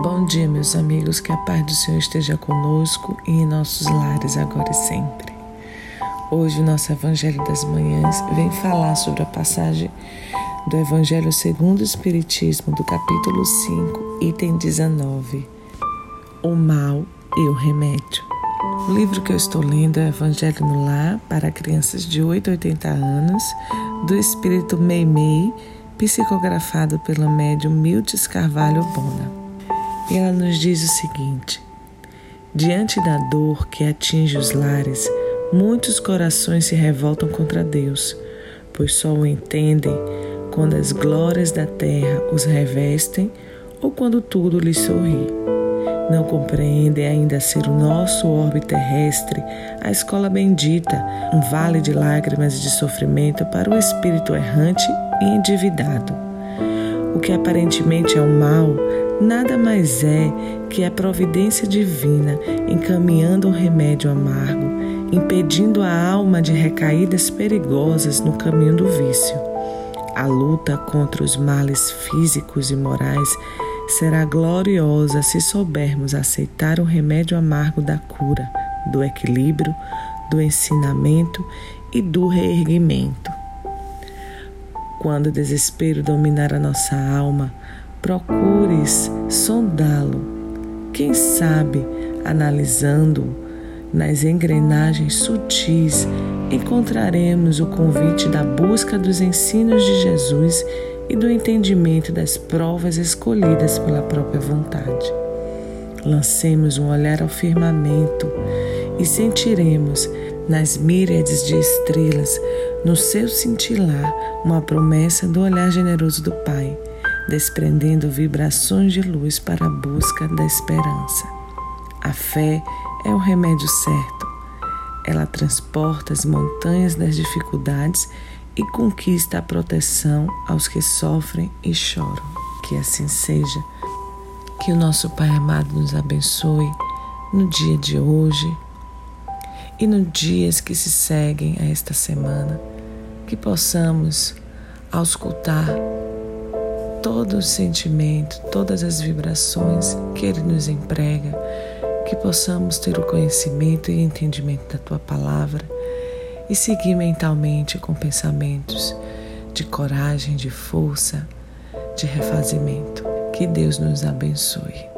Bom dia, meus amigos, que a paz do Senhor esteja conosco e em nossos lares agora e sempre. Hoje, o nosso Evangelho das Manhãs vem falar sobre a passagem do Evangelho segundo o Espiritismo, do capítulo 5, item 19: O mal e o remédio. O livro que eu estou lendo é o Evangelho no Lar para crianças de 8 a 80 anos, do Espírito Meimei, psicografado pela médium Miltes Carvalho Bona. E ela nos diz o seguinte: Diante da dor que atinge os lares, muitos corações se revoltam contra Deus, pois só o entendem quando as glórias da terra os revestem ou quando tudo lhes sorri não compreendem ainda ser o nosso orbe terrestre a escola bendita, um vale de lágrimas e de sofrimento para o espírito errante e endividado. O que aparentemente é o mal, nada mais é que a providência divina encaminhando um remédio amargo, impedindo a alma de recaídas perigosas no caminho do vício. A luta contra os males físicos e morais será gloriosa se soubermos aceitar o remédio amargo da cura, do equilíbrio, do ensinamento e do reerguimento. Quando o desespero dominar a nossa alma, procures sondá-lo. Quem sabe, analisando nas engrenagens sutis, encontraremos o convite da busca dos ensinos de Jesus e do entendimento das provas escolhidas pela própria vontade. Lancemos um olhar ao firmamento e sentiremos nas míriades de estrelas, no seu cintilar, uma promessa do olhar generoso do Pai, desprendendo vibrações de luz para a busca da esperança. A fé é o remédio certo. Ela transporta as montanhas das dificuldades e conquista a proteção aos que sofrem e choram. Que assim seja. Que o nosso Pai amado nos abençoe no dia de hoje e nos dias que se seguem a esta semana. Que possamos auscultar todo o sentimento, todas as vibrações que Ele nos emprega, que possamos ter o conhecimento e entendimento da Tua palavra e seguir mentalmente com pensamentos de coragem, de força, de refazimento. Que Deus nos abençoe.